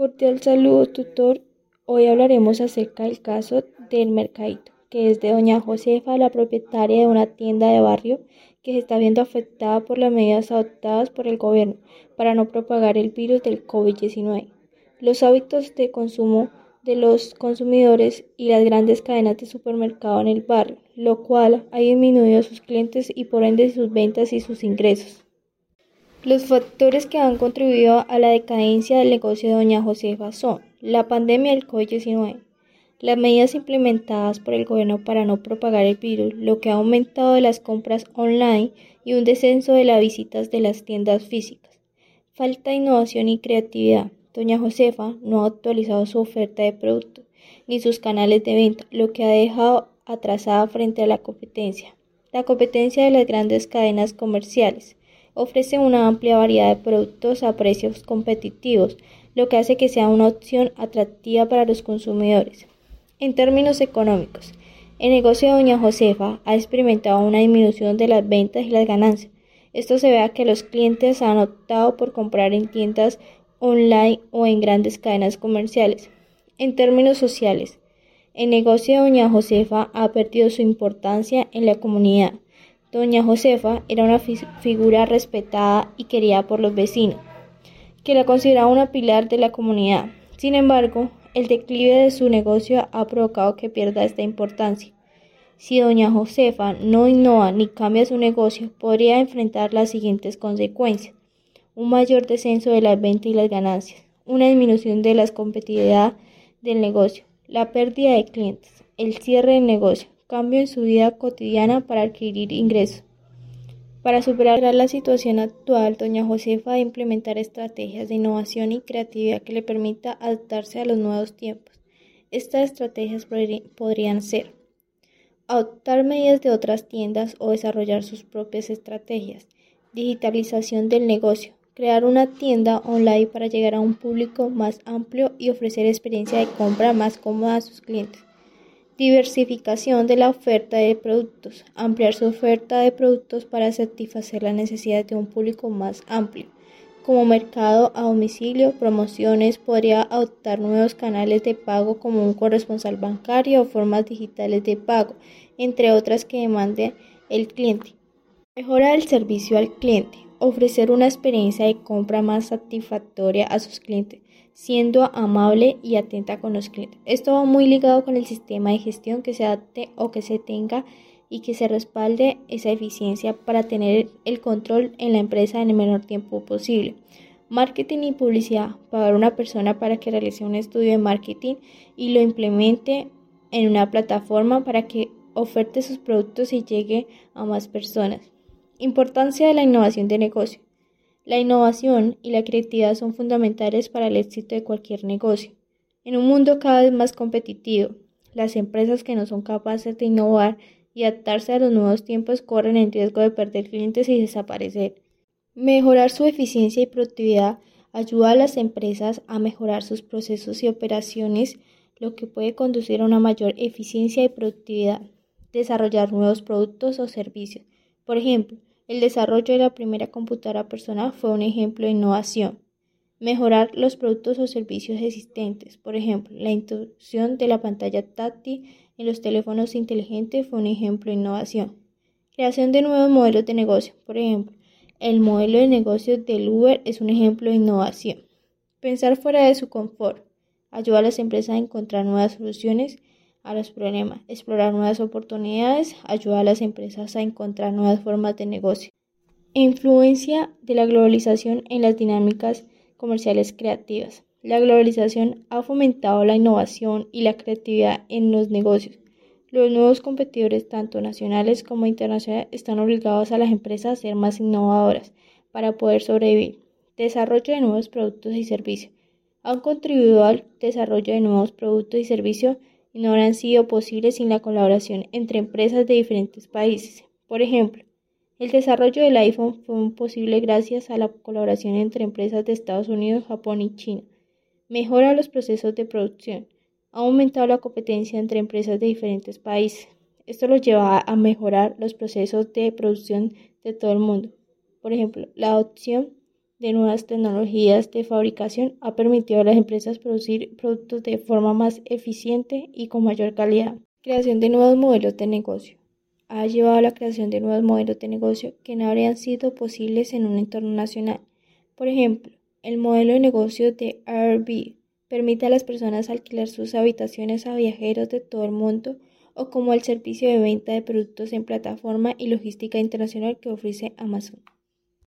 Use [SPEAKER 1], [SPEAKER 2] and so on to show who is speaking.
[SPEAKER 1] Cordial saludo, tutor. Hoy hablaremos acerca del caso del mercadito, que es de doña Josefa, la propietaria de una tienda de barrio que se está viendo afectada por las medidas adoptadas por el gobierno para no propagar el virus del COVID-19. Los hábitos de consumo de los consumidores y las grandes cadenas de supermercado en el barrio, lo cual ha disminuido sus clientes y por ende sus ventas y sus ingresos. Los factores que han contribuido a la decadencia del negocio de Doña Josefa son la pandemia del COVID-19, las medidas implementadas por el gobierno para no propagar el virus, lo que ha aumentado las compras online y un descenso de las visitas de las tiendas físicas. Falta de innovación y creatividad. Doña Josefa no ha actualizado su oferta de productos ni sus canales de venta, lo que ha dejado atrasada frente a la competencia. La competencia de las grandes cadenas comerciales ofrece una amplia variedad de productos a precios competitivos, lo que hace que sea una opción atractiva para los consumidores. En términos económicos, el negocio de Doña Josefa ha experimentado una disminución de las ventas y las ganancias. Esto se ve a que los clientes han optado por comprar en tiendas online o en grandes cadenas comerciales. En términos sociales, el negocio de Doña Josefa ha perdido su importancia en la comunidad Doña Josefa era una figura respetada y querida por los vecinos, que la consideraban una pilar de la comunidad. Sin embargo, el declive de su negocio ha provocado que pierda esta importancia. Si doña Josefa no innova ni cambia su negocio, podría enfrentar las siguientes consecuencias. Un mayor descenso de las ventas y las ganancias, una disminución de la competitividad del negocio, la pérdida de clientes, el cierre del negocio, cambio en su vida cotidiana para adquirir ingresos. Para superar la situación actual, doña Josefa debe implementar estrategias de innovación y creatividad que le permita adaptarse a los nuevos tiempos. Estas estrategias podrían ser adoptar medidas de otras tiendas o desarrollar sus propias estrategias, digitalización del negocio, crear una tienda online para llegar a un público más amplio y ofrecer experiencia de compra más cómoda a sus clientes Diversificación de la oferta de productos. Ampliar su oferta de productos para satisfacer la necesidad de un público más amplio. Como mercado a domicilio, promociones, podría adoptar nuevos canales de pago como un corresponsal bancario o formas digitales de pago, entre otras que demande el cliente. Mejorar el servicio al cliente. Ofrecer una experiencia de compra más satisfactoria a sus clientes siendo amable y atenta con los clientes. Esto va muy ligado con el sistema de gestión que se adapte o que se tenga y que se respalde esa eficiencia para tener el control en la empresa en el menor tiempo posible. Marketing y publicidad. Pagar a una persona para que realice un estudio de marketing y lo implemente en una plataforma para que oferte sus productos y llegue a más personas. Importancia de la innovación de negocio. La innovación y la creatividad son fundamentales para el éxito de cualquier negocio. En un mundo cada vez más competitivo, las empresas que no son capaces de innovar y adaptarse a los nuevos tiempos corren el riesgo de perder clientes y desaparecer. Mejorar su eficiencia y productividad ayuda a las empresas a mejorar sus procesos y operaciones, lo que puede conducir a una mayor eficiencia y productividad. Desarrollar nuevos productos o servicios. Por ejemplo, el desarrollo de la primera computadora personal fue un ejemplo de innovación. Mejorar los productos o servicios existentes. Por ejemplo, la introducción de la pantalla táctil en los teléfonos inteligentes fue un ejemplo de innovación. Creación de nuevos modelos de negocio. Por ejemplo, el modelo de negocio del Uber es un ejemplo de innovación. Pensar fuera de su confort. Ayuda a las empresas a encontrar nuevas soluciones a los problemas, explorar nuevas oportunidades, ayuda a las empresas a encontrar nuevas formas de negocio. Influencia de la globalización en las dinámicas comerciales creativas. La globalización ha fomentado la innovación y la creatividad en los negocios. Los nuevos competidores, tanto nacionales como internacionales, están obligados a las empresas a ser más innovadoras para poder sobrevivir. Desarrollo de nuevos productos y servicios. Han contribuido al desarrollo de nuevos productos y servicios y no habrían sido posibles sin la colaboración entre empresas de diferentes países. Por ejemplo, el desarrollo del iPhone fue posible gracias a la colaboración entre empresas de Estados Unidos, Japón y China. Mejora los procesos de producción. Ha aumentado la competencia entre empresas de diferentes países. Esto los lleva a mejorar los procesos de producción de todo el mundo. Por ejemplo, la adopción de nuevas tecnologías de fabricación ha permitido a las empresas producir productos de forma más eficiente y con mayor calidad. Creación de nuevos modelos de negocio. Ha llevado a la creación de nuevos modelos de negocio que no habrían sido posibles en un entorno nacional. Por ejemplo, el modelo de negocio de Airbnb permite a las personas alquilar sus habitaciones a viajeros de todo el mundo o como el servicio de venta de productos en plataforma y logística internacional que ofrece Amazon.